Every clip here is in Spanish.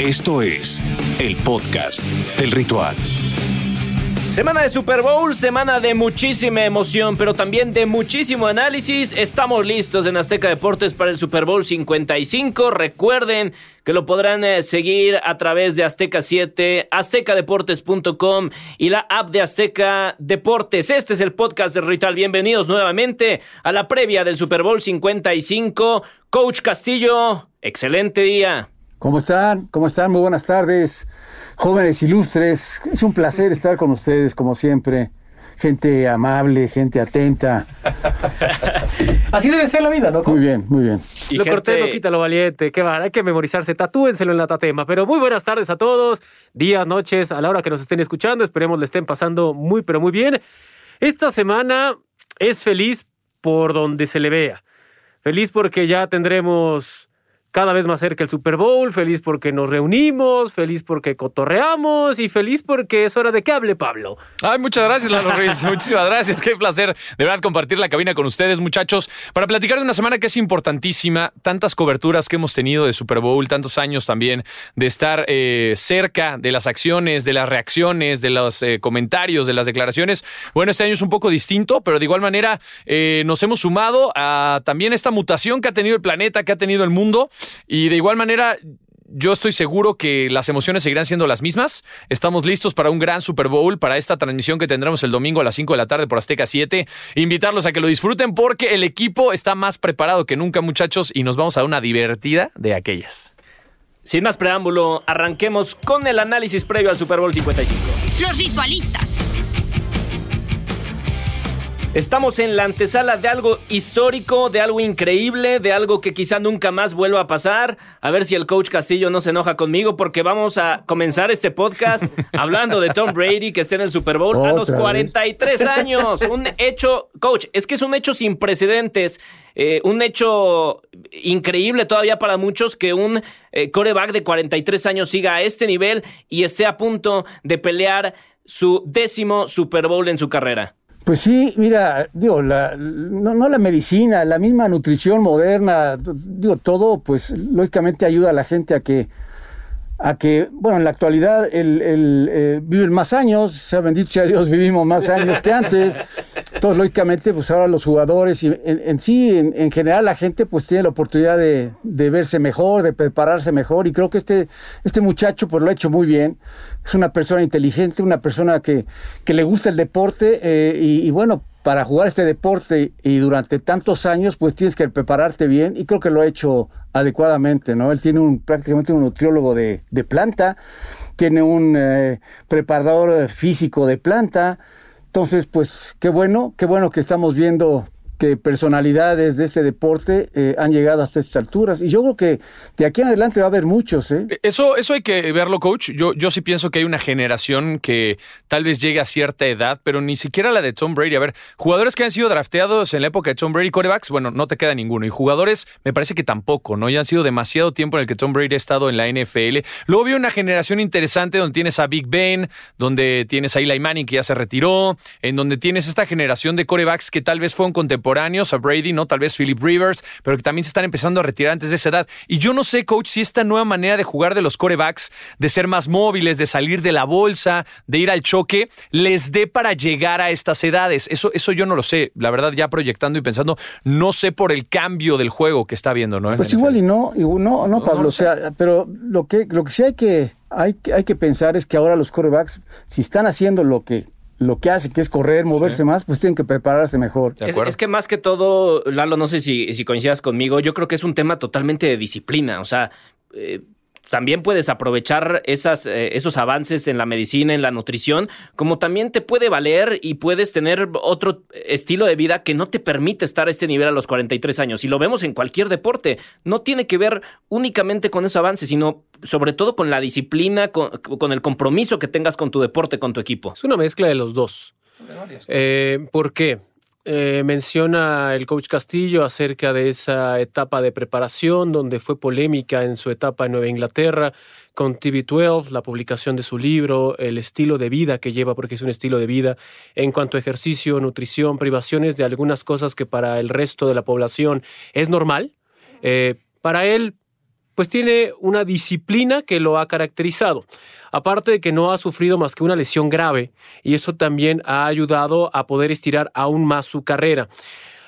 Esto es el podcast del ritual. Semana de Super Bowl, semana de muchísima emoción, pero también de muchísimo análisis. Estamos listos en Azteca Deportes para el Super Bowl 55. Recuerden que lo podrán eh, seguir a través de Azteca 7, aztecadeportes.com y la app de Azteca Deportes. Este es el podcast de Ritual. Bienvenidos nuevamente a la previa del Super Bowl 55. Coach Castillo, excelente día. ¿Cómo están? ¿Cómo están? Muy buenas tardes jóvenes ilustres. Es un placer estar con ustedes, como siempre. Gente amable, gente atenta. Así debe ser la vida, ¿no? Muy bien, muy bien. Y lo corté no quita lo valiente. Qué va, hay que memorizarse. Tatúenselo en la tatema. Pero muy buenas tardes a todos. Días, noches, a la hora que nos estén escuchando. Esperemos le estén pasando muy, pero muy bien. Esta semana es feliz por donde se le vea. Feliz porque ya tendremos cada vez más cerca el Super Bowl, feliz porque nos reunimos, feliz porque cotorreamos y feliz porque es hora de que hable Pablo. Ay, muchas gracias, Lalo Ruiz. Muchísimas gracias. Qué placer de verdad compartir la cabina con ustedes, muchachos, para platicar de una semana que es importantísima. Tantas coberturas que hemos tenido de Super Bowl, tantos años también de estar eh, cerca de las acciones, de las reacciones, de los eh, comentarios, de las declaraciones. Bueno, este año es un poco distinto, pero de igual manera eh, nos hemos sumado a también esta mutación que ha tenido el planeta, que ha tenido el mundo. Y de igual manera, yo estoy seguro que las emociones seguirán siendo las mismas. Estamos listos para un gran Super Bowl, para esta transmisión que tendremos el domingo a las 5 de la tarde por Azteca 7. Invitarlos a que lo disfruten porque el equipo está más preparado que nunca, muchachos, y nos vamos a una divertida de aquellas. Sin más preámbulo, arranquemos con el análisis previo al Super Bowl 55. Los ritualistas Estamos en la antesala de algo histórico, de algo increíble, de algo que quizá nunca más vuelva a pasar. A ver si el coach Castillo no se enoja conmigo porque vamos a comenzar este podcast hablando de Tom Brady que está en el Super Bowl a los 43 años. Un hecho, coach, es que es un hecho sin precedentes. Eh, un hecho increíble todavía para muchos que un eh, coreback de 43 años siga a este nivel y esté a punto de pelear su décimo Super Bowl en su carrera. Pues sí, mira, digo, la, no, no, la medicina, la misma nutrición moderna, digo, todo, pues lógicamente ayuda a la gente a que a que, bueno, en la actualidad el, el, eh, viven más años, sea bendito sea Dios, vivimos más años que antes. Entonces, lógicamente, pues ahora los jugadores y en, sí, en, general, la gente pues tiene la oportunidad de, de, verse mejor, de prepararse mejor. Y creo que este, este muchacho pues lo ha hecho muy bien. Es una persona inteligente, una persona que, que le gusta el deporte eh, y, y bueno, para jugar este deporte y durante tantos años, pues tienes que prepararte bien y creo que lo ha hecho adecuadamente, ¿no? Él tiene un prácticamente un nutriólogo de, de planta, tiene un eh, preparador físico de planta, entonces, pues qué bueno, qué bueno que estamos viendo que personalidades de este deporte eh, han llegado hasta estas alturas. Y yo creo que de aquí en adelante va a haber muchos. ¿eh? Eso, eso hay que verlo, coach. Yo, yo sí pienso que hay una generación que tal vez llegue a cierta edad, pero ni siquiera la de Tom Brady. A ver, jugadores que han sido drafteados en la época de Tom Brady, corebacks, bueno, no te queda ninguno. Y jugadores, me parece que tampoco, ¿no? Ya han sido demasiado tiempo en el que Tom Brady ha estado en la NFL. Luego vi una generación interesante donde tienes a Big Ben, donde tienes a Eli Manning que ya se retiró, en donde tienes esta generación de corebacks que tal vez fueron contemporáneos a Brady, ¿no? Tal vez Philip Rivers, pero que también se están empezando a retirar antes de esa edad. Y yo no sé, coach, si esta nueva manera de jugar de los corebacks, de ser más móviles, de salir de la bolsa, de ir al choque, les dé para llegar a estas edades. Eso, eso yo no lo sé. La verdad, ya proyectando y pensando, no sé por el cambio del juego que está viendo, ¿no? Pues igual y no, no, no, Pablo. o sea, pero lo que, lo que sí hay que, hay, hay que pensar es que ahora los corebacks, si están haciendo lo que lo que hace, que es correr, moverse más, pues tienen que prepararse mejor. Es, que más que todo, Lalo, no sé si, si coincidas conmigo, yo creo que es un tema totalmente de disciplina. O sea, eh, también puedes aprovechar esas, eh, esos avances en la medicina, en la nutrición, como también te puede valer y puedes tener otro estilo de vida que no te permite estar a este nivel a los 43 años. Y lo vemos en cualquier deporte. No tiene que ver únicamente con esos avances, sino sobre todo con la disciplina, con, el compromiso que tengas con tu deporte, con tu equipo. Es una mezcla de los dos. Eh, ¿Por qué? Eh, menciona el coach Castillo acerca de esa etapa de preparación donde fue polémica en su etapa en Nueva Inglaterra con TV12, la publicación de su libro, el estilo de vida que lleva, porque es un estilo de vida en cuanto a ejercicio, nutrición, privaciones de algunas cosas que para el resto de la población es normal. Eh, para él pues tiene una disciplina que lo ha caracterizado. Aparte de que no ha sufrido más que una lesión grave, y eso también ha ayudado a poder estirar aún más su carrera.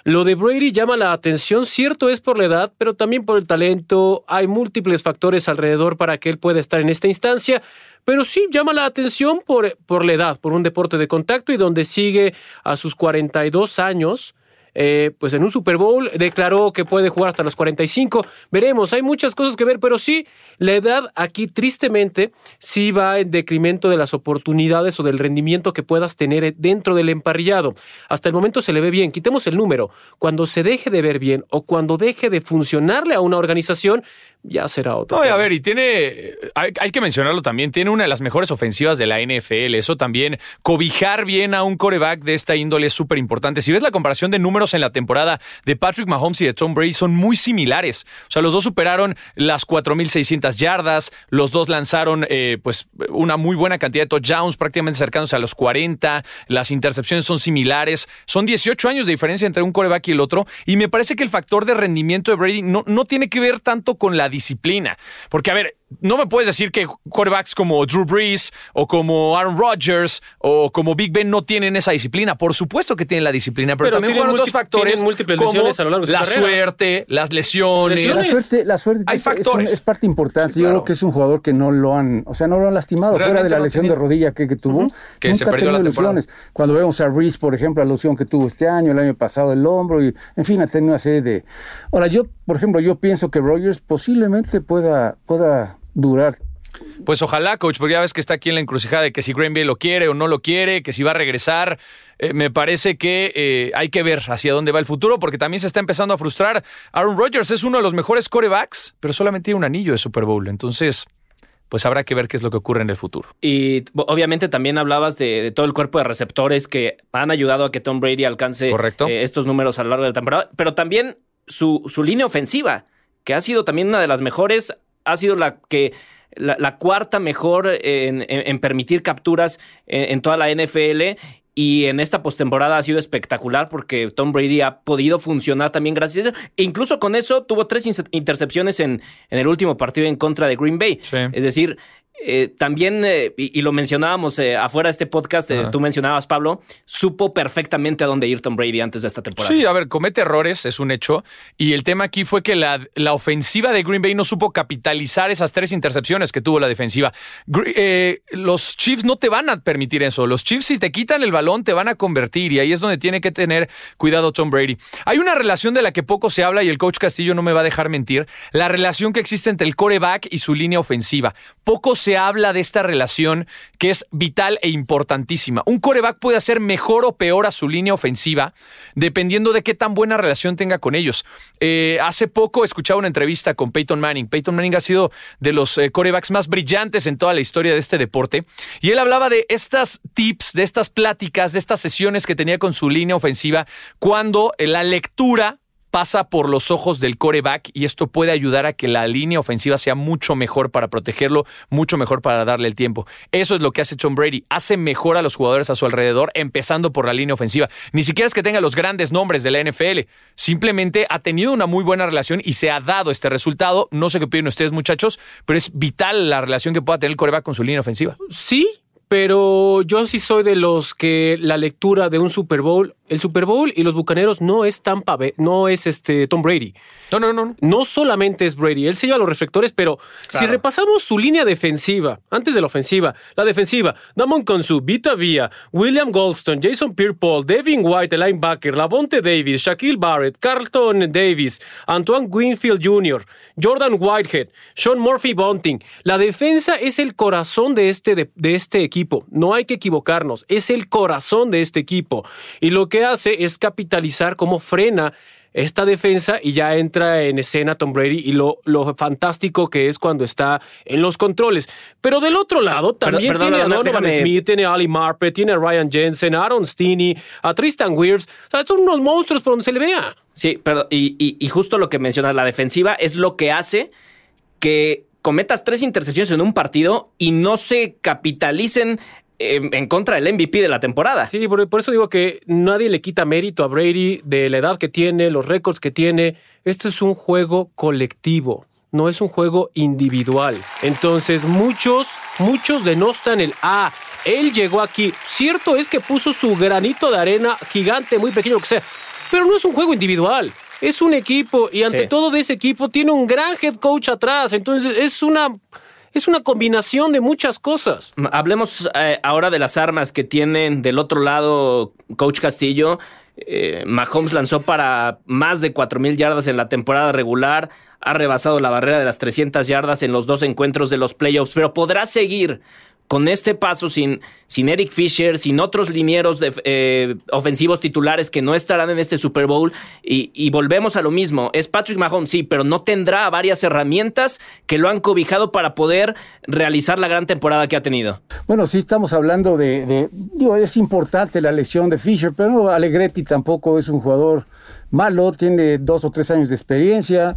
Lo de Brady llama la atención, cierto es por la edad, pero también por el talento. Hay múltiples factores alrededor para que él pueda estar en esta instancia, pero sí llama la atención por, por la edad, por un deporte de contacto y donde sigue a sus 42 años eh, pues en un Super Bowl declaró que puede jugar hasta los 45. Veremos, hay muchas cosas que ver, pero sí, la edad aquí tristemente sí va en decremento de las oportunidades o del rendimiento que puedas tener dentro del emparrillado. Hasta el momento se le ve bien, quitemos el número. Cuando se deje de ver bien o cuando deje de funcionarle a una organización, ya será otro. No, a ver, y tiene, hay, que mencionarlo también, tiene una de las mejores ofensivas de la NFL. Eso también, cobijar bien a un coreback de esta índole es súper importante. Si ves la comparación de números en la temporada de Patrick Mahomes y de Tom Brady, son muy similares. O sea, los dos superaron las 4.600 yardas, los dos lanzaron eh, pues una muy buena cantidad de touchdowns, prácticamente cercanos a los 40, las intercepciones son similares, son 18 años de diferencia entre un coreback y el otro, y me parece que el factor de rendimiento de Brady no, no tiene que ver tanto con la disciplina. Porque, a ver, no me puedes decir que quarterbacks como Drew Brees o como Aaron Rodgers o como Big Ben no tienen esa disciplina. Por supuesto que tienen la disciplina, pero, también fueron otros factores múltiples como lesiones a lo largo de la suerte, las lesiones. La suerte, la suerte Hay es, factores. Es, parte importante. Yo creo que es un jugador que no lo han, o sea, no lo han lastimado. Fuera de la lesión de rodilla que, tuvo, que nunca se perdió la lesiones. Cuando vemos a Reese, por ejemplo, la lesión que tuvo este año, el año pasado, el hombro, y en fin, ha tenido una serie de. Ahora, yo, por ejemplo, yo pienso que Rogers posiblemente pueda, pueda durar pues ojalá, coach, porque ya ves que está aquí en la encrucijada de que si Green Bay lo quiere o no lo quiere, que si va a regresar. Eh, me parece que eh, hay que ver hacia dónde va el futuro, porque también se está empezando a frustrar. Aaron Rodgers es uno de los mejores corebacks, pero solamente tiene un anillo de Super Bowl. Entonces, pues habrá que ver qué es lo que ocurre en el futuro. Y obviamente también hablabas de, todo el cuerpo de receptores que han ayudado a que Tom Brady alcance eh, estos números a lo largo de la temporada, pero también su, su línea ofensiva, que ha sido también una de las mejores, ha sido la que la, cuarta mejor en, permitir capturas en, toda la NFL. Y en esta postemporada ha sido espectacular porque Tom Brady ha podido funcionar también gracias a eso. E incluso con eso tuvo tres intercepciones en, en el último partido en contra de Green Bay. Es decir, eh, también, eh, y, lo mencionábamos eh, afuera de este podcast, tú mencionabas, Pablo, supo perfectamente a dónde ir Tom Brady antes de esta temporada. Sí, a ver, comete errores, es un hecho. Y el tema aquí fue que la, la ofensiva de Green Bay no supo capitalizar esas tres intercepciones que tuvo la defensiva. los Chiefs no te van a permitir eso. Los Chiefs, si te quitan el balón, te van a convertir. Y ahí es donde tiene que tener cuidado Tom Brady. Hay una relación de la que poco se habla y el coach Castillo no me va a dejar mentir. La relación que existe entre el coreback y su línea ofensiva. Poco se habla de esta relación que es vital e importantísima. Un coreback puede hacer mejor o peor a su línea ofensiva dependiendo de qué tan buena relación tenga con ellos. Eh, hace poco escuchaba una entrevista con Peyton Manning. Peyton Manning ha sido de los eh, corebacks más brillantes en toda la historia de este deporte. Y él hablaba de estas tips, de estas pláticas, de estas sesiones que tenía con su línea ofensiva cuando la lectura pasa por los ojos del coreback y esto puede ayudar a que la línea ofensiva sea mucho mejor para protegerlo, mucho mejor para darle el tiempo. Eso es lo que hace Tom Brady. Hace mejor a los jugadores a su alrededor, empezando por la línea ofensiva. Ni siquiera es que tenga los grandes nombres de la NFL. Simplemente ha tenido una muy buena relación y se ha dado este resultado. No sé qué piden ustedes, muchachos, pero es vital la relación que pueda tener el coreback con su línea ofensiva. Sí, pero yo sí soy de los que la lectura de un Super Bowl el Super Bowl y los Bucaneros no es Tampa no es este Tom Brady. No, no, no. No solamente es Brady, él se lleva los reflectores, pero si repasamos su línea defensiva, antes de la ofensiva, la defensiva, Damon Consu, Vita Villa, William Goldstone, Jason Pierre-Paul, Devin White, el linebacker, Lavonte Davis, Shaquille Barrett, Carlton Davis, Antoine Greenfield Jr., Jordan Whitehead, Sean Murphy Bunting. La defensa es el corazón de este, de este equipo. No hay que equivocarnos, es el corazón de este equipo. Y lo que hace es capitalizar cómo frena esta defensa y ya entra en escena Tom Brady y lo, lo fantástico que es cuando está en los controles. Pero del otro lado también tiene a Donovan Smith, tiene a Ali Marpe, tiene a Ryan Jensen, a Aaron Stinney, a Tristan Weirs. O sea, son unos monstruos por donde se le vea. Sí, pero y, y justo lo que mencionas, la defensiva es lo que hace que cometas tres intercepciones en un partido y no se capitalicen en, contra del MVP de la temporada. Sí, por, por, eso digo que nadie le quita mérito a Brady de la edad que tiene, los récords que tiene. Esto es un juego colectivo. no es un juego individual. Entonces muchos, muchos denostan el, ah, él llegó aquí. Cierto es que puso su granito de arena gigante, muy pequeño que sea, pero no es un juego individual. Es un equipo y ante todo de ese equipo tiene un gran head coach atrás. Entonces es una es una combinación de muchas cosas. Hablemos eh, ahora de las armas que tienen del otro lado Coach Castillo. Eh, Mahomes lanzó para más de 4.000 yardas en la temporada regular, ha rebasado la barrera de las 300 yardas en los dos encuentros de los playoffs, pero podrá seguir con este paso sin, sin Eric Fisher, sin otros linieros de, eh, ofensivos titulares que no estarán en este Super Bowl, y, volvemos a lo mismo, es Patrick Mahomes, sí, pero no tendrá varias herramientas que lo han cobijado para poder realizar la gran temporada que ha tenido. Bueno, sí estamos hablando de, de digo, es importante la lesión de Fisher, pero Alegretti tampoco es un jugador malo, tiene dos o tres años de experiencia.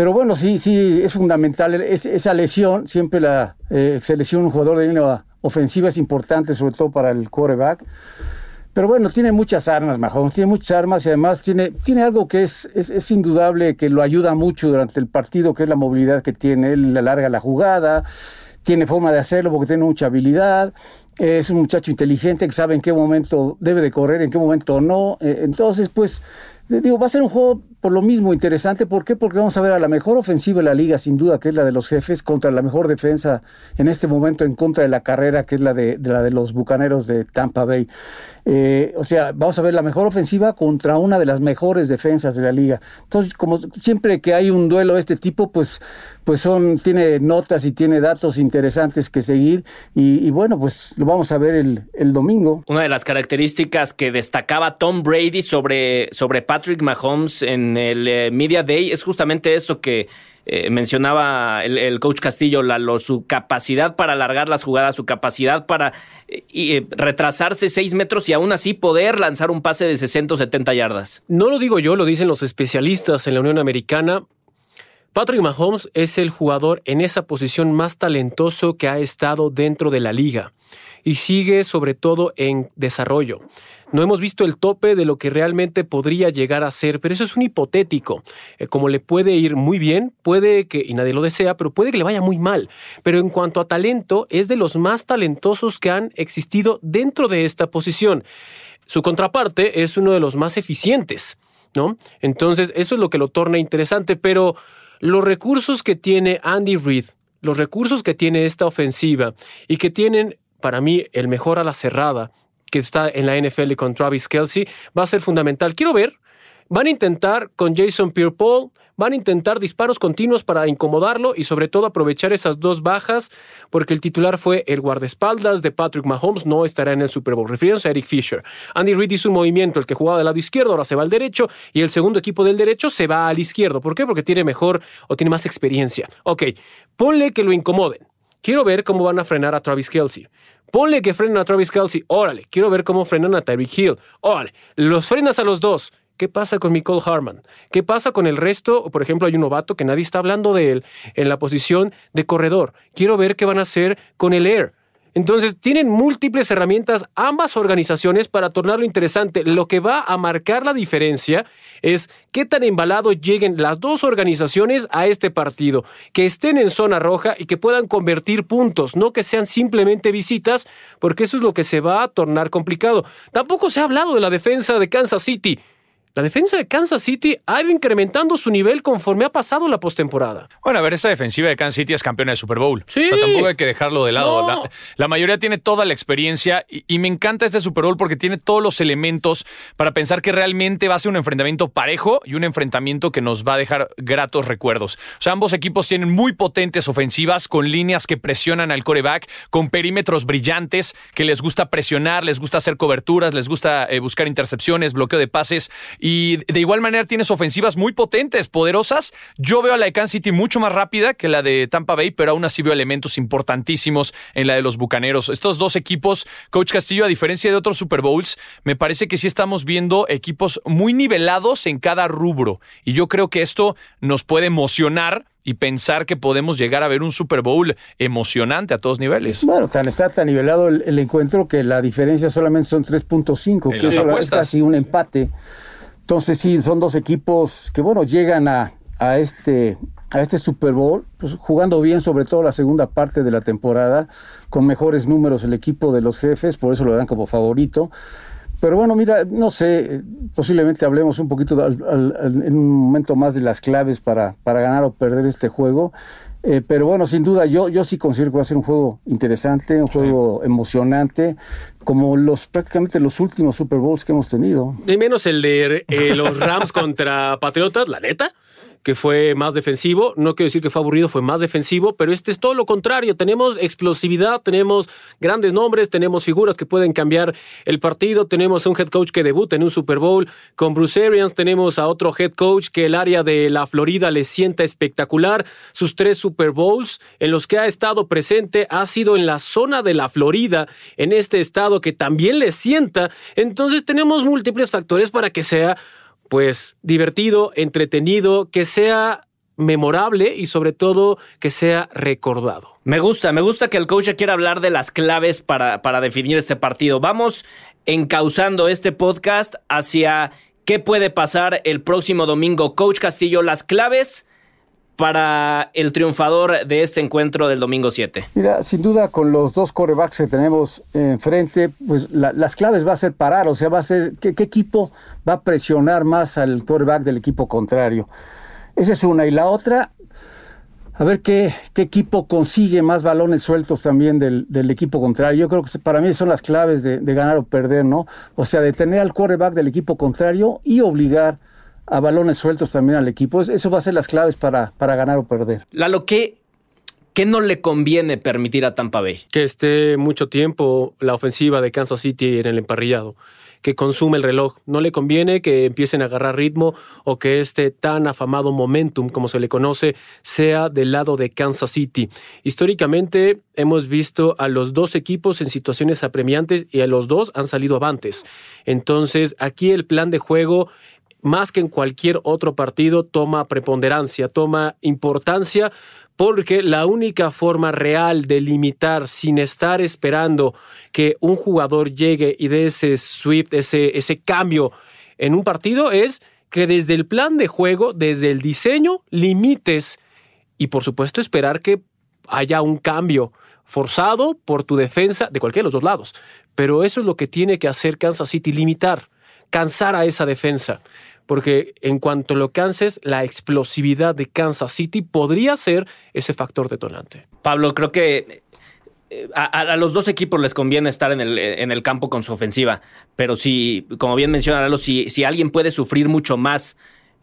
Pero bueno, sí, sí, es fundamental. esa lesión, siempre la eh, selección un jugador de línea ofensiva es importante, sobre todo para el quarterback. Pero bueno, tiene muchas armas, Mahomes, tiene muchas armas y además tiene, tiene algo que es, es, indudable que lo ayuda mucho durante el partido, que es la movilidad que tiene. Él alarga la jugada, tiene forma de hacerlo porque tiene mucha habilidad. Es un muchacho inteligente que sabe en qué momento debe de correr, en qué momento no. Eh, entonces, pues Digo, va a ser un juego por lo mismo interesante. ¿Por qué? Porque vamos a ver a la mejor ofensiva de la liga, sin duda, que es la de los jefes, contra la mejor defensa en este momento en contra de la carrera, que es la de, la de los bucaneros de Tampa Bay. Eh, o sea, vamos a ver la mejor ofensiva contra una de las mejores defensas de la liga. Entonces, como siempre que hay un duelo de este tipo, pues, pues son, tiene notas y tiene datos interesantes que seguir. Y, bueno, pues lo vamos a ver el, el, domingo. Una de las características que destacaba Tom Brady sobre, sobre Patrick Mahomes en el eh, Media Day es justamente eso que eh, mencionaba el, coach Castillo, su capacidad para alargar las jugadas, su capacidad para eh, retrasarse seis metros y aún así poder lanzar un pase de 60 o 70 yardas. No lo digo yo, lo dicen los especialistas en la Unión Americana. Patrick Mahomes es el jugador en esa posición más talentoso que ha estado dentro de la liga y sigue sobre todo en desarrollo. No hemos visto el tope de lo que realmente podría llegar a ser, pero eso es un hipotético. Eh, como le puede ir muy bien, puede que, y nadie lo desea, pero puede que le vaya muy mal. Pero en cuanto a talento, es de los más talentosos que han existido dentro de esta posición. Su contraparte es uno de los más eficientes, ¿no? Entonces, eso es lo que lo torna interesante, pero los recursos que tiene Andy Reid, los recursos que tiene esta ofensiva y que tienen para mí el mejor a la cerrada que está en la NFL con Travis Kelsey, va a ser fundamental. Quiero ver, van a intentar con Jason Pierre-Paul, van a intentar disparos continuos para incomodarlo y sobre todo aprovechar esas dos bajas, porque el titular fue el guardaespaldas de Patrick Mahomes, no estará en el Super Bowl. Refiriéndose a Eric Fisher. Andy Reid hizo un movimiento, el que jugaba del lado izquierdo ahora se va al derecho y el segundo equipo del derecho se va al izquierdo. ¿Por qué? Porque tiene mejor o tiene más experiencia. Ok, ponle que lo incomoden. Quiero ver cómo van a frenar a Travis Kelsey. Ponle que frenen a Travis Kelsey. Órale, quiero ver cómo frenan a Tyreek Hill. Órale, los frenas a los dos. ¿Qué pasa con Nicole Harman? ¿Qué pasa con el resto? Por ejemplo, hay un novato que nadie está hablando de él en la posición de corredor. Quiero ver qué van a hacer con el Air. Entonces, tienen múltiples herramientas ambas organizaciones para tornarlo interesante. Lo que va a marcar la diferencia es qué tan embalado lleguen las dos organizaciones a este partido, que estén en zona roja y que puedan convertir puntos, no que sean simplemente visitas, porque eso es lo que se va a tornar complicado. Tampoco se ha hablado de la defensa de Kansas City. La defensa de Kansas City ha ido incrementando su nivel conforme ha pasado la postemporada. Bueno, a ver, esa defensiva de Kansas City es campeona de Super Bowl. Sí. O sea, tampoco hay que dejarlo de lado. La, mayoría tiene toda la experiencia y, me encanta este Super Bowl porque tiene todos los elementos para pensar que realmente va a ser un enfrentamiento parejo y un enfrentamiento que nos va a dejar gratos recuerdos. O sea, ambos equipos tienen muy potentes ofensivas con líneas que presionan al coreback, con perímetros brillantes que les gusta presionar, les gusta hacer coberturas, les gusta eh, buscar intercepciones, bloqueo de pases y de igual manera tienes ofensivas muy potentes, poderosas. Yo veo a la de Kansas City mucho más rápida que la de Tampa Bay, pero aún así veo elementos importantísimos en la de los Bucaneros. Estos dos equipos, Coach Castillo, a diferencia de otros Super Bowls, me parece que sí estamos viendo equipos muy nivelados en cada rubro. Y yo creo que esto nos puede emocionar y pensar que podemos llegar a ver un Super Bowl emocionante a todos niveles. Bueno, tan está tan nivelado el, encuentro que la diferencia solamente son 3.5, que es casi un empate. Entonces sí, son dos equipos que, bueno, llegan a, a este, a este Super Bowl, pues, jugando bien, sobre todo la segunda parte de la temporada, con mejores números el equipo de los jefes, por eso lo dan como favorito. Pero bueno, mira, no sé, posiblemente hablemos un poquito en un momento más de las claves para, para ganar o perder este juego. Eh, pero bueno, sin duda, yo, yo sí considero que va a ser un juego interesante, un juego emocionante, como los prácticamente los últimos Super Bowls que hemos tenido. Y menos el de eh, los Rams contra Patriotas, la neta que fue más defensivo. No quiero decir que fue aburrido, fue más defensivo, pero este es todo lo contrario. Tenemos explosividad, tenemos grandes nombres, tenemos figuras que pueden cambiar el partido. Tenemos un head coach que debuta en un Super Bowl con Bruce Arians. Tenemos a otro head coach que el área de la Florida le sienta espectacular. Sus tres Super Bowls en los que ha estado presente ha sido en la zona de la Florida, en este estado que también le sienta. Entonces tenemos múltiples factores para que sea pues divertido, entretenido, que sea memorable y sobre todo que sea recordado. Me gusta, me gusta que el coach quiera hablar de las claves para, para definir este partido. Vamos encauzando este podcast hacia qué puede pasar el próximo domingo. Coach Castillo, las claves para el triunfador de este encuentro del domingo 7? Mira, sin duda con los dos corebacks que tenemos enfrente, pues las claves va a ser parar, o sea, va a ser qué, equipo va a presionar más al coreback del equipo contrario. Esa es una. Y la otra, a ver qué, qué equipo consigue más balones sueltos también del, equipo contrario. Yo creo que para mí son las claves de, de ganar o perder, ¿no? O sea, de tener al coreback del equipo contrario y obligar a balones sueltos también al equipo. Eso va a ser las claves para, para ganar o perder. Lalo, ¿qué, ¿qué no le conviene permitir a Tampa Bay? Que esté mucho tiempo la ofensiva de Kansas City en el emparrillado que consume el reloj. No le conviene que empiecen a agarrar ritmo o que este tan afamado momentum, como se le conoce, sea del lado de Kansas City. Históricamente hemos visto a los dos equipos en situaciones apremiantes y a los dos han salido avantes. Entonces aquí el plan de juego más que en cualquier otro partido, toma preponderancia, toma importancia, porque la única forma real de limitar sin estar esperando que un jugador llegue y dé ese sweep, ese, ese cambio en un partido es que desde el plan de juego, desde el diseño, limites y por supuesto esperar que haya un cambio forzado por tu defensa de cualquiera de los dos lados. Pero eso es lo que tiene que hacer Kansas City, limitar, cansar a esa defensa porque en cuanto lo canses, la explosividad de Kansas City podría ser ese factor detonante. Pablo, creo que eh, a, los dos equipos les conviene estar en el, en el, campo con su ofensiva, pero si, como bien menciona si, si alguien puede sufrir mucho más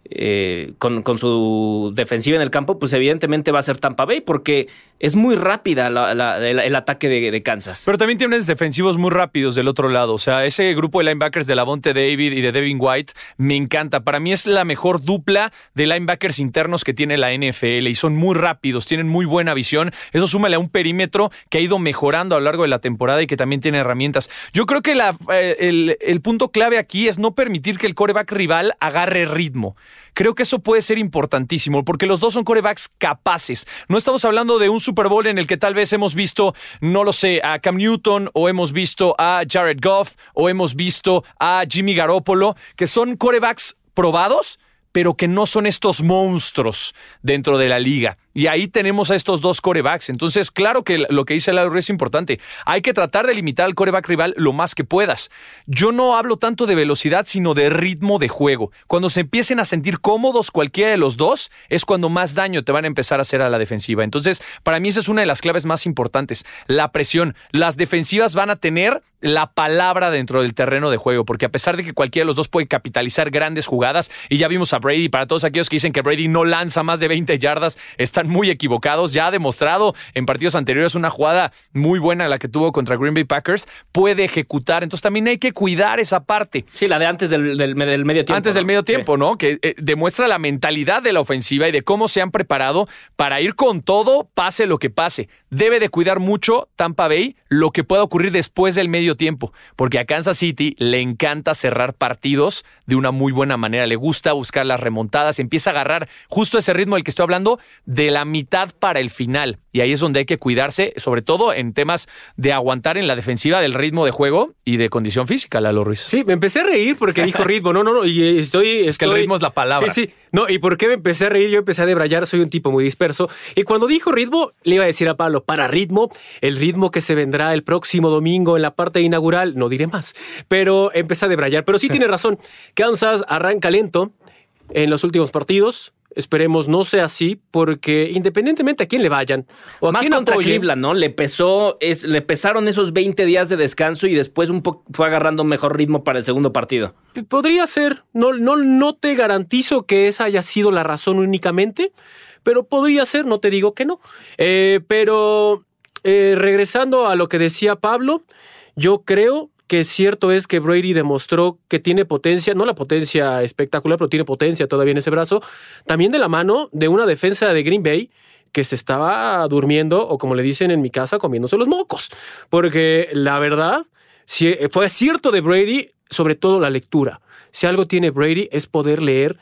eh, con, su defensiva en el campo, pues evidentemente va a ser Tampa Bay, porque es muy rápida el, ataque de, Kansas. Pero también tienen defensivos muy rápidos del otro lado. O sea, ese grupo de linebackers de Lavonte David y de Devin White me encanta. Para mí es la mejor dupla de linebackers internos que tiene la NFL y son muy rápidos, tienen muy buena visión. Eso súmale a un perímetro que ha ido mejorando a lo largo de la temporada y que también tiene herramientas. Yo creo que eh, el, el punto clave aquí es no permitir que el coreback rival agarre ritmo. Creo que eso puede ser importantísimo porque los dos son corebacks capaces. No estamos hablando de un Super Bowl en el que tal vez hemos visto, no lo sé, a Cam Newton o hemos visto a Jared Goff o hemos visto a Jimmy Garoppolo, que son corebacks probados, pero que no son estos monstruos dentro de la liga. Y ahí tenemos a estos dos corebacks. Entonces, claro que lo que dice Laura es importante. Hay que tratar de limitar al coreback rival lo más que puedas. Yo no hablo tanto de velocidad, sino de ritmo de juego. Cuando se empiecen a sentir cómodos cualquiera de los dos, es cuando más daño te van a empezar a hacer a la defensiva. Entonces, para mí esa es una de las claves más importantes. La presión. Las defensivas van a tener la palabra dentro del terreno de juego, porque a pesar de que cualquiera de los dos puede capitalizar grandes jugadas, y ya vimos a Brady, para todos aquellos que dicen que Brady no lanza más de 20 yardas, están muy equivocados. Ya ha demostrado en partidos anteriores una jugada muy buena la que tuvo contra Green Bay Packers. Puede ejecutar. Entonces también hay que cuidar esa parte. Sí, la de antes del, medio tiempo. Antes del medio tiempo, ¿no? Que eh, demuestra la mentalidad de la ofensiva y de cómo se han preparado para ir con todo, pase lo que pase. Debe de cuidar mucho Tampa Bay lo que pueda ocurrir después del medio tiempo, porque a Kansas City le encanta cerrar partidos de una muy buena manera. Le gusta buscar las remontadas, empieza a agarrar justo ese ritmo del que estoy hablando de la mitad para el final. Y ahí es donde hay que cuidarse, sobre todo en temas de aguantar en la defensiva del ritmo de juego y de condición física, Lalo Ruiz. Sí, me empecé a reír porque dijo ritmo. No, no, no. Y estoy. Es que el ritmo es la palabra. Sí, sí. No, ¿y por qué me empecé a reír? Yo empecé a debrayar, soy un tipo muy disperso. Y cuando dijo ritmo, le iba a decir a Pablo, para ritmo, el ritmo que se vendrá el próximo domingo en la parte inaugural, no diré más. Pero empecé a debrayar. Pero sí tiene razón. Kansas arranca lento en los últimos partidos. Esperemos no sea así, porque independientemente a quién le vayan o a Más quién contra apoyen, Cleveland, ¿no? Le pesó, es, le pesaron esos 20 días de descanso y después un poco fue agarrando mejor ritmo para el segundo partido. Podría ser, no, no, no te garantizo que esa haya sido la razón únicamente, pero podría ser, no te digo que no. Eh, pero eh, regresando a lo que decía Pablo, yo creo que cierto es que Brady demostró que tiene potencia, no la potencia espectacular, pero tiene potencia todavía en ese brazo, también de la mano de una defensa de Green Bay que se estaba durmiendo, o como le dicen en mi casa, comiéndose los mocos. Porque la verdad, si fue cierto de Brady, sobre todo la lectura. Si algo tiene Brady es poder leer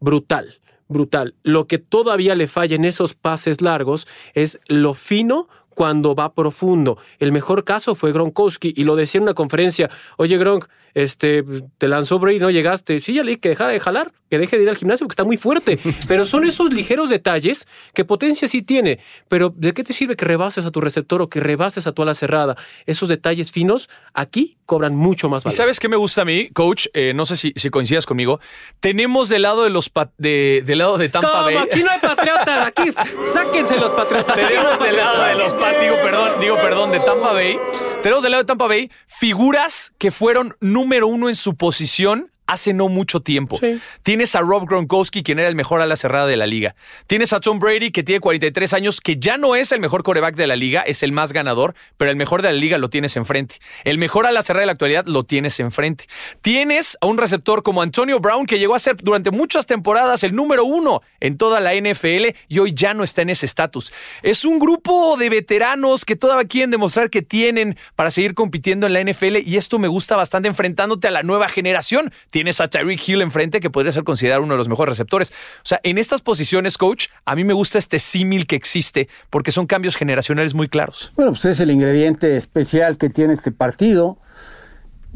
brutal, brutal. Lo que todavía le falla en esos pases largos es lo fino cuando va profundo. El mejor caso fue Gronkowski y lo decía en una conferencia, oye Gronk, este, te lanzó Brady, no llegaste. Sí, ya le que dejara de jalar, que deje de ir al gimnasio porque está muy fuerte. Pero son esos ligeros detalles que potencia sí tiene. Pero ¿de qué te sirve que rebases a tu receptor o que rebases a tu ala cerrada? Esos detalles finos aquí cobran mucho más ¿Y valor. sabes qué me gusta a mí, coach? Eh, no sé si, si coincidas conmigo. Tenemos del lado de los de, del lado de Tampa ¿Cómo? Bay. Aquí no hay patriotas. Aquí sáquense los patriotas. Tenemos del lado de los digo perdón, digo perdón, de Tampa Bay. Tenemos del lado de Tampa Bay figuras que fueron número uno en su posición hace no mucho tiempo. Sí. Tienes a Rob Gronkowski, quien era el mejor ala cerrada de la liga. Tienes a Tom Brady, que tiene 43 años, que ya no es el mejor coreback de la liga, es el más ganador, pero el mejor de la liga lo tienes enfrente. El mejor ala cerrada de la actualidad lo tienes enfrente. Tienes a un receptor como Antonio Brown, que llegó a ser durante muchas temporadas el número uno en toda la NFL y hoy ya no está en ese estatus. Es un grupo de veteranos que todavía quieren demostrar que tienen para seguir compitiendo en la NFL y esto me gusta bastante enfrentándote a la nueva generación. Tienes a Tyreek Hill enfrente que podría ser considerado uno de los mejores receptores. O sea, en estas posiciones, coach, a mí me gusta este símil que existe porque son cambios generacionales muy claros. Bueno, pues es el ingrediente especial que tiene este partido.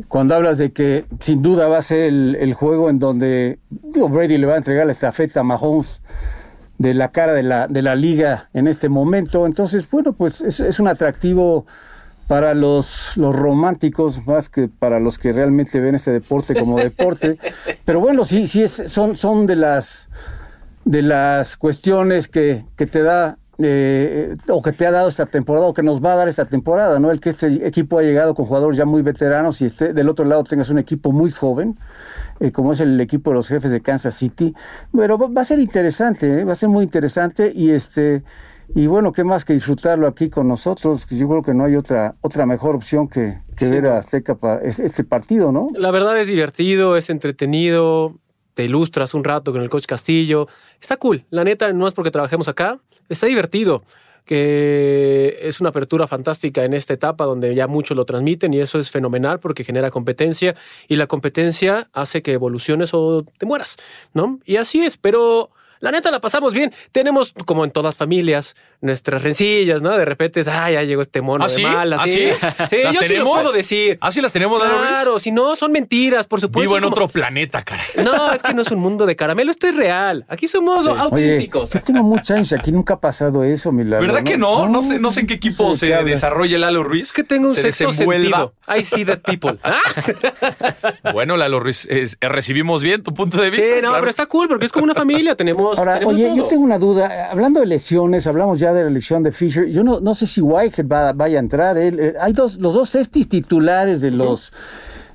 Cuando hablas de que sin duda va a ser el, juego en donde digo, Brady le va a entregar la estafeta a Mahomes de la cara de la, de la liga en este momento. Entonces, bueno, pues es, es un atractivo para los, los románticos más que para los que realmente ven este deporte como deporte. Pero bueno, sí, sí es, son, son de las de las cuestiones que, que te da eh, o que te ha dado esta temporada o que nos va a dar esta temporada, ¿no? El que este equipo ha llegado con jugadores ya muy veteranos y este, del otro lado tengas un equipo muy joven, eh, como es el equipo de los jefes de Kansas City. Pero va, va a ser interesante, ¿eh? va a ser muy interesante y este y bueno, qué más que disfrutarlo aquí con nosotros, que yo creo que no hay otra otra mejor opción que, que ver a Azteca para es- este partido, ¿no? La verdad es divertido, es entretenido, te ilustras un rato con el coach Castillo. Está cool, la neta, no es porque trabajemos acá, está divertido. Que es una apertura fantástica en esta etapa donde ya muchos lo transmiten y eso es fenomenal porque genera competencia y la competencia hace que evoluciones o te mueras, ¿no? Y así es, pero la neta la pasamos bien. Tenemos, como en todas familias, nuestras rencillas, ¿no? De repente es, ah, ya llegó este mono ¿Ah, de sí? mal, ¿Ah, así. sí? Sí, ¿Las yo sí lo tenemos? puedo decir. ¿Ah, sí las tenemos, Lalo Ruiz? Claro, si no, son mentiras, por supuesto. Vivo en como- otro planeta, cara. No, es que no es un mundo de caramelo, esto es real. Aquí somos auténticos. yo tengo muchos años aquí, nunca ha pasado eso, mi Lalo, ¿Verdad que no? No sé, no sé en qué equipo sé se desarrolla Lalo Ruiz. Es que tengo un se sexto desenvuelva. sentido. I see that people. Ah, Bueno, Lalo Ruiz, es- recibimos bien tu punto de Sí, vista. no, claro pero está cool porque es como una familia. Tenemos. Ahora, oye, todo. yo tengo una duda. Hablando de lesiones, hablamos ya de la lesión de Fisher. Yo no, no sé si Whitehead va, vaya a entrar. Eh, hay dos, los dos safeties titulares de los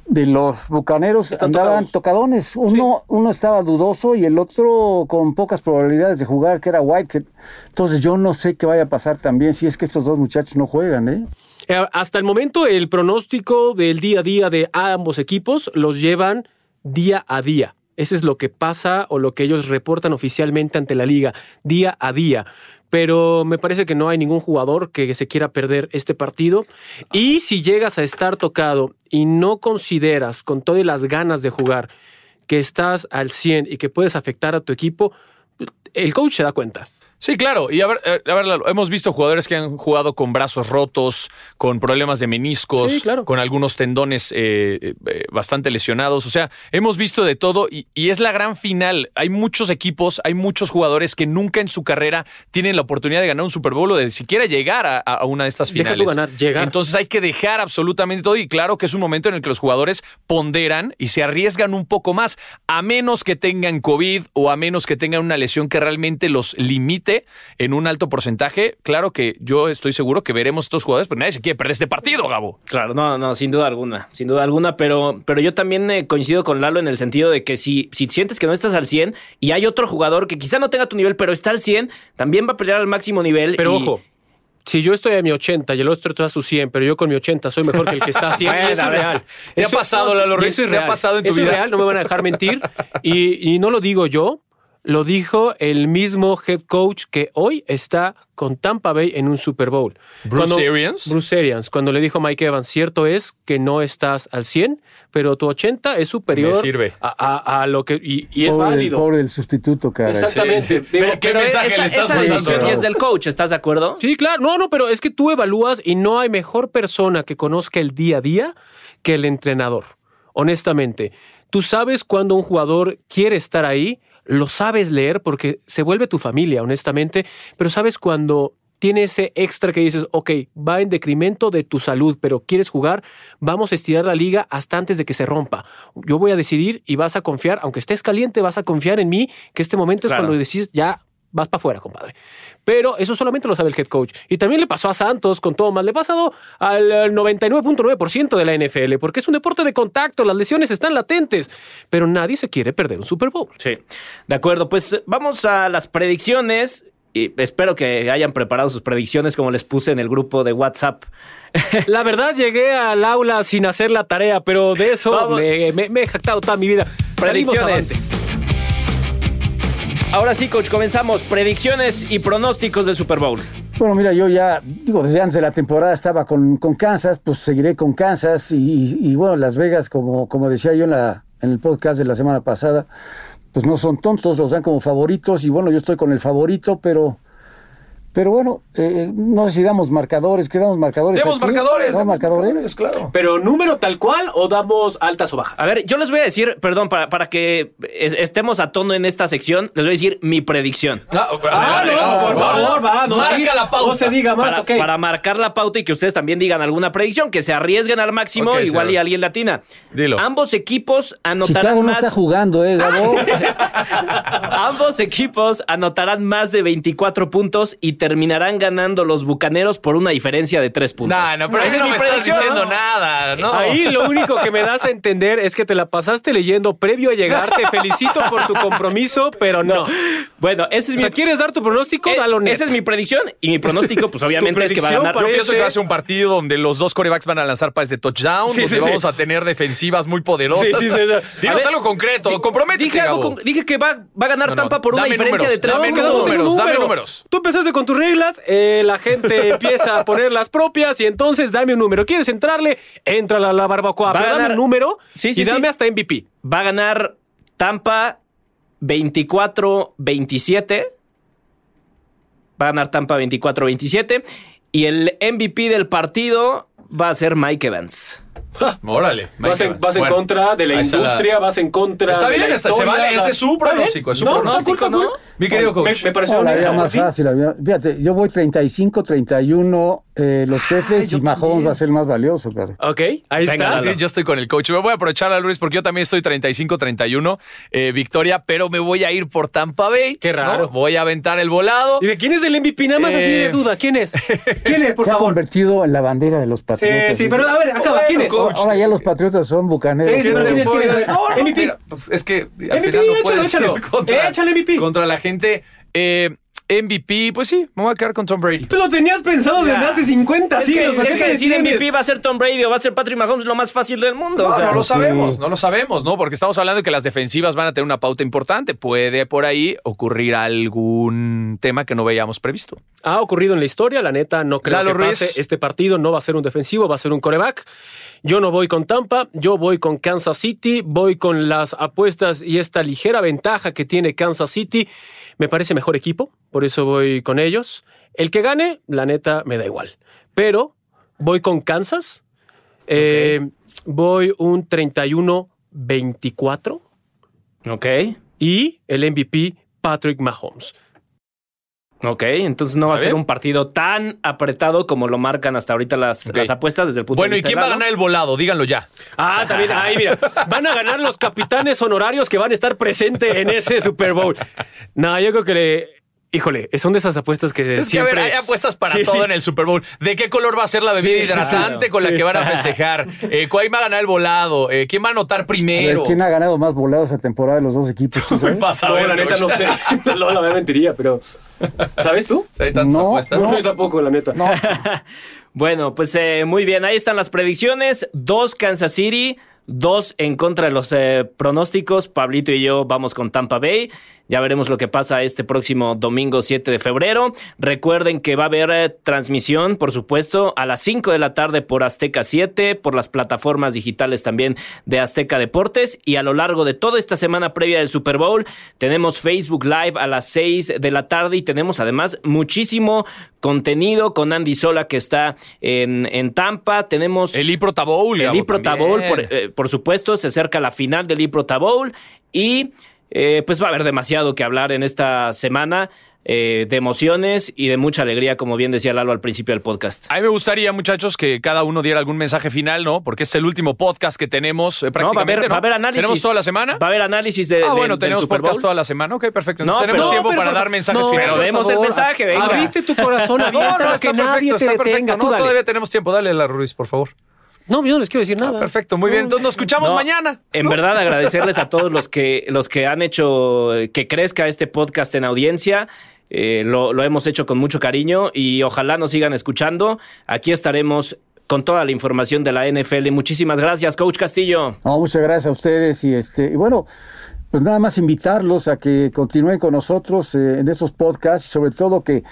de los bucaneros Están andaban tocadones. Uno, uno estaba dudoso y el otro con pocas probabilidades de jugar, que era Whitehead. Entonces yo no sé qué vaya a pasar también si es que estos dos muchachos no juegan, ¿eh? Eh, Hasta el momento, el pronóstico del día a día de ambos equipos los llevan día a día. Ese es lo que pasa o lo que ellos reportan oficialmente ante la liga, día a día. Pero me parece que no hay ningún jugador que se quiera perder este partido. Y si llegas a estar tocado y no consideras con todas las ganas de jugar que estás al 100 y que puedes afectar a tu equipo, el coach se da cuenta. Sí, claro. Y a ver, eh, a ver, Lalo, hemos visto jugadores que han jugado con brazos rotos, con problemas de meniscos, Sí, claro. con algunos tendones eh, eh, bastante lesionados. O sea, hemos visto de todo y, y es la gran final. Hay muchos equipos, hay muchos jugadores que nunca en su carrera tienen la oportunidad de ganar un Super Bowl o de siquiera llegar a, a una de estas Deja tú finales. ganar, llegar. Entonces hay que dejar absolutamente todo y claro que es un momento en el que los jugadores ponderan y se arriesgan un poco más, a menos que tengan COVID o a menos que tengan una lesión que realmente los limite en un alto porcentaje. Claro que yo estoy seguro que veremos estos jugadores, pero nadie se quiere perder este partido, Gabo. Claro, no, no, sin duda alguna, sin duda alguna, pero, pero yo también eh, coincido con Lalo en el sentido de que si, si sientes que no estás al 100 y hay otro jugador que quizá no tenga tu nivel, pero está al 100, también va a pelear al máximo nivel. Pero y- ojo, si yo estoy a mi 80 y el otro está a su 100, pero yo con mi 80 soy mejor que el que está a 100, y eso es Bueno, real. ¿te ha pasado, Lalo y Ruiz? Eso es ¿Te ha real. pasado en tu Eso vida? es real, no me van a dejar mentir. Y, y no lo digo yo, lo dijo el mismo head coach que hoy está con Tampa Bay en un Super Bowl. Bruce Arians. Bruce Arians, cuando le dijo a Mike Evans, cierto es que no estás al 100, pero tu 80 es superior Me sirve. A, a- a lo que... Y, y es pobre, válido. pobre del sustituto, cara. Exactamente. Sí, sí. Digo, Pero ¿Qué pero mensaje esa, le estás esa decisión es del coach, ¿estás de acuerdo? Sí, claro. No, no, pero es que tú evalúas y no hay mejor persona que conozca el día a día que el entrenador. Honestamente, tú sabes cuando un jugador quiere estar ahí, lo sabes leer porque se vuelve tu familia, honestamente, pero sabes cuando tiene ese extra que dices, ok, va en decremento de tu salud, pero quieres jugar, vamos a estirar la liga hasta antes de que se rompa. Yo voy a decidir y vas a confiar, aunque estés caliente, vas a confiar en mí, que este momento Claro. es cuando decides, ya vas para afuera, compadre. Pero eso solamente lo sabe el head coach. Y también le pasó a Santos con Thomas, le ha pasado al eh, 99.9% de la NFL, porque es un deporte de contacto, las lesiones están latentes, pero nadie se quiere perder un Super Bowl. Sí, de acuerdo. Pues vamos a las predicciones. Y espero que hayan preparado sus predicciones como les puse en el grupo de WhatsApp. La verdad, llegué al aula sin hacer la tarea, pero de eso me, me- me he jactado toda mi vida. Predicciones. Ahora sí, coach, comenzamos. Predicciones y pronósticos del Super Bowl. Bueno, mira, yo ya, digo, desde antes de la temporada estaba con, con Kansas, pues seguiré con Kansas y, bueno, Las Vegas, como, como decía yo en el podcast de la semana pasada, pues no son tontos, los dan como favoritos y bueno, yo estoy con el favorito, pero, pero bueno, eh, no sé si damos marcadores, ¿qué damos marcadores? Demos aquí? marcadores. ¿Damos demos marcadores? claro. Pero número tal cual o damos altas o bajas. A ver, yo les voy a decir, perdón, para, para que es- estemos a tono en esta sección, les voy a decir mi predicción. Ah, Ah, no, por favor, va, no, Marca la pauta. No se diga más, Para, ok. para marcar la pauta y que ustedes también digan alguna predicción, que se arriesguen al máximo, igual señor. y alguien latina. Dilo. Ambos equipos anotarán Chicago no más. está jugando, ¿eh, Gabo? Ambos equipos anotarán más de 24 puntos y terminarán ganando los bucaneros por una diferencia de 3 puntos. No, no, pero ahí es no mi me estás diciendo nada, ¿no? Ahí lo único que me das a entender es que te la pasaste leyendo previo a llegar. Te felicito por tu compromiso, pero no. Bueno, ese O es sea, mi. ¿quieres dar tu pronóstico? eh, Dalo esa es mi predicción y mi pronóstico, pues obviamente es que va a ganar. Yo parece- pienso que va a ser un partido donde los dos corebacks van a lanzar pases de touchdown, Sí, donde sí, sí. vamos a tener defensivas muy poderosas. Sí, sí, sí, sí. Dinos ver, algo concreto, comprométete, Dije, algo Gabo. con- dije que va, va a ganar No, no, Tampa por una diferencia números, de 3 dame números, dame número. números. Tú empezaste con tus reglas, eh, la gente empieza a poner las propias y entonces dame un número. ¿Quieres entrarle? Entra a la barbacoa. Va a pero dame ganar- un número Sí, sí, y dame sí. hasta MVP. Va a ganar Tampa 24-27. Va a ganar Tampa 24-27. Y el MVP del partido va a ser Mike Evans. Órale. Vas en, vas contra de la industria, vas en contra Está de bien, la está- se historia, vale, la- ese es su pronóstico, es su No, pronóstico, ¿no? Mi querido Me, coach. me pareció No, la vida más fácil. Fíjate, yo voy 35-31, eh, los jefes y Mahomes va a ser el más valioso, cara. Ok, ahí Venga, está. Sí, yo estoy con el coach. Me voy a aprovechar a Luis porque yo también estoy 35-31 eh, victoria, pero me voy a ir por Tampa Bay. Qué raro. ¿no? Voy a aventar el volado. ¿Y de quién es el MVP? Nada más así de Eh, duda. ¿Quién es? ¿Quién es, por Se ha convertido en la bandera de los Sí, patriotas. sí, pero a ver, acaba. ¿Quién es? Coach. Ahora ya los patriotas son bucaneros. Sí, sí, pero ¿no? ¿quién es? ¿Quién es? No, no, MVP. mira, pues, es que al MVP, final no échalo, puedes échalo. contra, Échale MVP. contra la gente. Eh, MVP, pues sí, me voy a quedar con Tom Brady. Tú lo tenías pensado desde hace 50 Es que, siglos. ¿para es que decir tienes? MVP va a ser Tom Brady o va a ser Patrick Mahomes lo más fácil del mundo. No, o sea, no lo sí. sabemos, no lo sabemos, ¿no? Porque estamos hablando de que las defensivas van a tener una pauta importante. Puede por ahí ocurrir algún tema que no veíamos previsto. Ha ocurrido en la historia, la neta, no creo Lalo que Ruiz. pase. Este partido no va a ser un defensivo, va a ser un coreback. Yo no voy con Tampa, yo voy con Kansas City, voy con las apuestas y esta ligera ventaja que tiene Kansas City. Me parece mejor equipo, por eso voy con ellos. El que gane, la neta, me da igual. Pero voy con Kansas. Eh, Voy un 31-24. Ok. Y el MVP, Patrick Mahomes. Ok, entonces no va a ser un partido tan apretado como lo marcan hasta ahorita las, las apuestas desde el punto bueno, de vista. Bueno, ¿y quién va a ganar el volado? Díganlo ya. Ah, también, ahí mira, van a ganar los capitanes honorarios que van a estar presentes en ese Super Bowl. No, yo creo que le, Híjole, son de esas apuestas que es siempre... Que a ver, hay apuestas para todo en el Super Bowl. ¿De qué color va a ser la bebida sí, hidratante sí, con la que van a festejar? Eh, ¿Cuál va a ganar el volado? Eh, ¿Quién va a anotar primero? Ver, ¿Quién ha ganado más volados esa temporada de los dos equipos? ¿tú sabes? pasa, no, la neta no sé. no, la mentiría, pero... ¿Sabes tú? ¿Hay tantas No, apuestas? No, yo tampoco, la neta. No, Bueno, pues eh, muy bien, ahí están las predicciones. Dos Kansas City, dos en contra de los eh, pronósticos. Pablito y yo vamos con Tampa Bay. Ya veremos lo que pasa este próximo domingo 7 de febrero. Recuerden que va a haber eh, transmisión, por supuesto, a las 5 de la tarde por Azteca 7, por las plataformas digitales también de Azteca Deportes. Y a lo largo de toda esta semana previa del Super Bowl, tenemos Facebook Live a las 6 de la tarde y tenemos además muchísimo contenido con Andy Sola que está en, en Tampa. Tenemos El Iprota Bowl. el Iprota. Bowl, por, eh, por supuesto, se acerca la final del Iprota Bowl y eh, pues va a haber demasiado que hablar en esta semana eh, de emociones y de mucha alegría, como bien decía Lalo al principio del podcast. A mí me gustaría, muchachos, que cada uno diera algún mensaje final, ¿no? Porque es el último podcast que tenemos eh, No, va a prácticamente. haber, ¿no? va a haber análisis. ¿Tenemos toda la semana? Va a haber análisis de, ah, bueno, del tenemos Super podcast toda la semana. Ok, perfecto. Entonces No, tenemos pero- tiempo pero para dar mensajes no, finales. pero demos el favor. mensaje, venga. Abriste tu corazón abierto No, no, está que nadie perfecto, te está perfecto. detenga. No, dale. todavía tenemos tiempo. Dale la Ruiz, por favor. No, yo no les quiero decir nada. Ah, perfecto, muy bien. Entonces nos escuchamos No, mañana. En verdad, agradecerles a todos los que, los que han hecho eh, que crezca este podcast en audiencia. Eh, lo, lo hemos hecho con mucho cariño y ojalá nos sigan escuchando. Aquí estaremos con toda la información de la NFL. Muchísimas gracias, Coach Castillo. no, muchas gracias a ustedes y este, y bueno, pues nada más invitarlos a que continúen con nosotros eh, en esos podcasts y sobre todo que,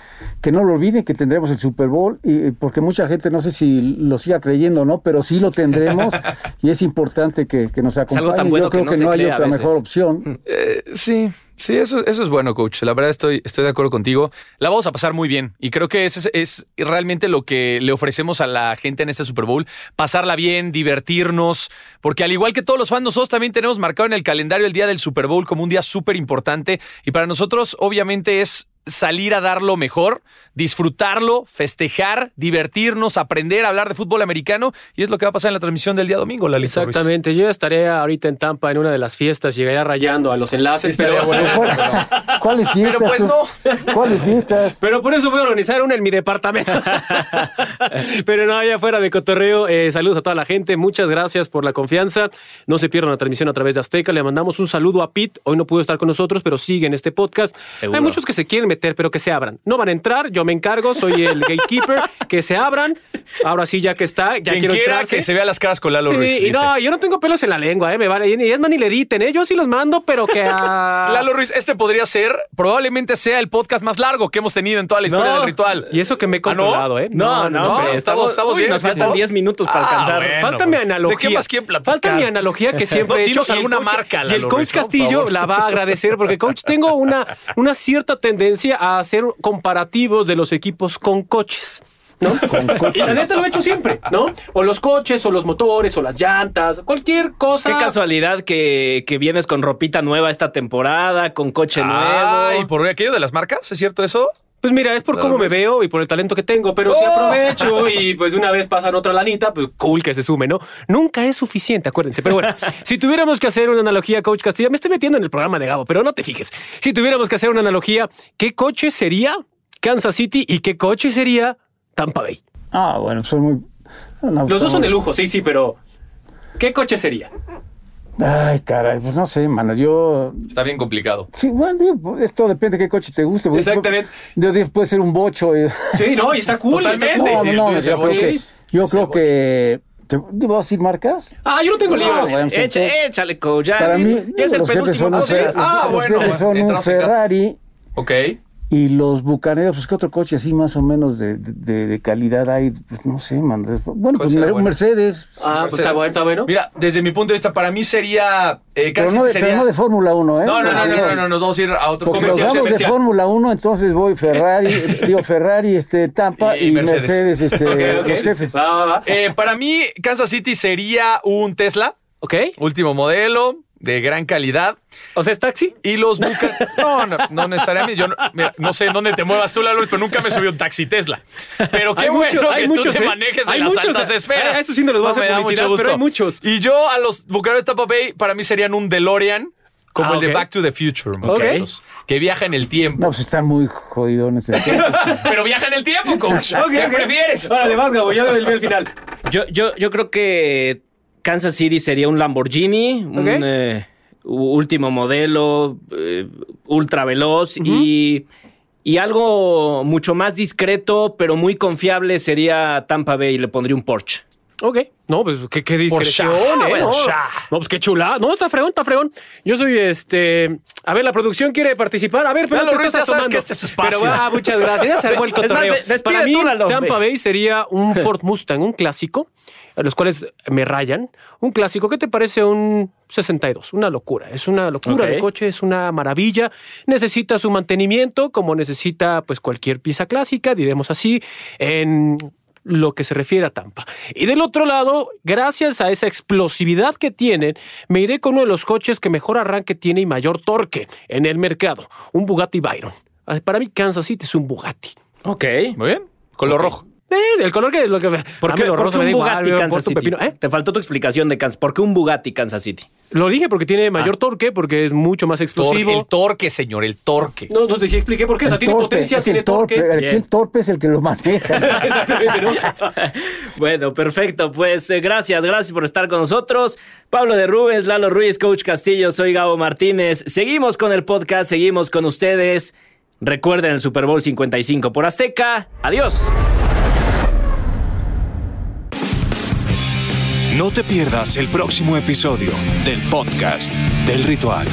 que no lo olviden que tendremos el Super Bowl, y, porque mucha gente no sé si lo siga creyendo o no, pero sí lo tendremos y es importante que, que nos algo tan acompañen. bueno Yo creo que no que se no hay otra mejor opción. Eh, sí, sí, eso, eso es bueno, coach. La verdad estoy, estoy de acuerdo contigo. La vamos a pasar muy bien y creo que ese es, es realmente lo que le ofrecemos a la gente en este Super Bowl. Pasarla bien, divertirnos, porque al igual que todos los fans, nosotros también tenemos marcado en el calendario el día del Super Bowl como un día súper importante y para nosotros obviamente es salir a dar lo mejor, disfrutarlo, festejar, divertirnos, aprender a hablar de fútbol americano y es lo que va a pasar en la transmisión del día domingo, la Exactamente, yo estaré ahorita en Tampa en una de las fiestas, llegaré rayando a los enlaces, pero, ¿Cuáles fiestas? Pero pues no. ¿Cuáles fiestas? pero por eso voy a organizar una en mi departamento. pero no, allá fuera de cotorreo, eh, saludos a toda la gente, muchas gracias por la confianza, no se pierdan la transmisión a través de Azteca, le mandamos un saludo a Pete, hoy no pudo estar con nosotros, pero sigue en este podcast. Seguro. Hay muchos que se quieren meter, pero que se abran, no van a entrar, yo me encargo, soy el gatekeeper, que se abran, ahora sí ya que está, ya Quien quiero quiera entrarse. que se vea las caras con Lalo Sí, Ruiz. y dice. no, yo no tengo pelos en la lengua, eh, me vale. Y es más ni le editen, eh. Yo sí los mando, pero que a. Lalo Ruiz, este podría ser, probablemente sea el podcast más largo que hemos tenido en toda la historia No. del ritual. Y eso que me he ¿Ah, no? controlado, ¿eh? No, no, hombre, estamos- estamos uy, bien, Nos faltan ¿estamos? 10 minutos para Ah, alcanzar. bueno. Falta mi ¿De analogía. qué más quieren platicar? Falta mi analogía que siempre No, he hecho. alguna coach- marca, Y el coach Ruiz, Castillo la va a agradecer porque, coach, tengo una, una cierta tendencia a hacer comparativos de los equipos con coches. ¿No? Y la neta lo he hecho siempre, ¿no? O los coches, o los motores, o las llantas, cualquier cosa. Qué casualidad que, que vienes con ropita nueva esta temporada, con coche Ay, nuevo. por aquello de las marcas, ¿es cierto eso? Pues mira, es por cómo me veo y por el talento que tengo, pero si ¡Oh! aprovecho y pues una vez pasan otra lanita, pues cool que se sume, ¿no? Nunca es suficiente, acuérdense. Pero bueno, si tuviéramos que hacer una analogía, Coach Castillo, me estoy metiendo en el programa de Gabo, pero no te fijes. Si tuviéramos que hacer una analogía, ¿qué coche sería Kansas City y qué coche sería Tampa Bay? Ah, bueno, son muy... no, Los dos son de lujo, sí, sí, pero ¿qué coche sería? Ay, caray, pues no sé, mano, yo... Está bien complicado. Sí, bueno, pues, esto depende de qué coche te guste. Exactamente. Yo digo, puede ser un bocho. y- Sí, no, y está cool. Totalmente. está cool. No, no, no, yo creo bocho. que... Yo creo que... ¿Te, ¿te vas a decir marcas? Ah, yo no tengo. Ah, bueno. Eche- échale, coach. Ya, Para mí, ya es el los jefes penúltimo son, un, Ah, los bueno, jefes son un. Ferrari Ok. Y los bucaneros, pues, ¿qué otro coche así más o menos de, de- de calidad hay? Pues, no sé, man. Bueno, pues un bueno? Mercedes. Ah, pues está bueno, está bueno. Mira, desde mi punto de vista, para mí sería. eh, pero, casi no de, sería- pero no de Fórmula 1, ¿eh? no, no, no, no, no, no, nos vamos a ir a otro Porque si comercial. hablamos de. Fórmula 1, entonces voy Ferrari, digo Ferrari, este, Tampa Y y, Mercedes. Mercedes, este, Ok, ok. los jefes. Va, va, va. Eh, para mí, Kansas City sería un Tesla, Ok. último modelo, de gran calidad. O sea, es taxi. Y los Buca- No, no, no necesariamente. Yo no, mira, no sé en dónde te muevas tú, Lalo, pero nunca me subí un taxi Tesla. Pero qué Hay bueno muchos, que hay tú muchos, te ¿eh? manejes Hay en las muchos, altas a- esferas. a eso sí no les voy a hacer publicidad, pero hay muchos. Y yo a los bucaneros de Tampa Bay, para mí serían un DeLorean, como Ah, el de. Back to the Future, muchachos. Que viaja en el tiempo. No, pues están muy jodidones. Pero viaja en el tiempo, coach. Ok, ¿Qué prefieres? Órale, vas, Gabo, ya el, el final. Yo, yo, yo creo que Kansas City sería un Lamborghini, un eh, último modelo, eh, ultra veloz y, y algo mucho más discreto, pero muy confiable sería Tampa Bay. Le pondría un Porsche. Ok. No, pues qué, qué discreción, ¿eh? No, no, pues qué chula. No, está fregón, está fregón. Yo soy este. A ver, la producción quiere participar. A ver, pero te estás asomando. que este es tu espacio. Pero va, muchas gracias. Ya se armó el más, cotorreo. Para mí. Tampa Bay sería un Ford Mustang, un clásico, a los cuales me rayan. Un clásico. ¿Qué te parece un 62? Una locura. Es una locura Ok. de coche, es una maravilla. Necesita su mantenimiento, como necesita pues cualquier pieza clásica, diremos así, en lo que se refiere a Tampa. Y del otro lado, gracias a esa explosividad que tienen, me iré con uno de los coches que mejor arranque tiene y mayor torque en el mercado, un Bugatti Byron. Ah, Para mí Kansas City es un Bugatti. Ok. Muy bien. Color rojo. Eh, el color que es lo que... ¿Por qué, lo por rosa qué me un da igual, Bugatti Kansas un City? pepino. ¿Eh? Te faltó tu explicación de Kansas. ¿Por qué un Bugatti Kansas City? Lo dije porque tiene mayor torque, porque es mucho más Tor- explosivo. el torque, señor, el torque. No, no te sí expliqué por qué. O sea, El tiene torpe, potencia, tiene el torque. el, Bien. que el torpe es el que lo maneja. Exactamente, ¿no? Bueno, perfecto. Pues eh, gracias, gracias por estar con nosotros. Pablo de Rubens, Lalo Ruiz, Coach Castillo, soy Gabo Martínez. Seguimos con el podcast, seguimos con ustedes. Recuerden el Super Bowl 55 por Azteca. Adiós. No te pierdas el próximo episodio del podcast del ritual.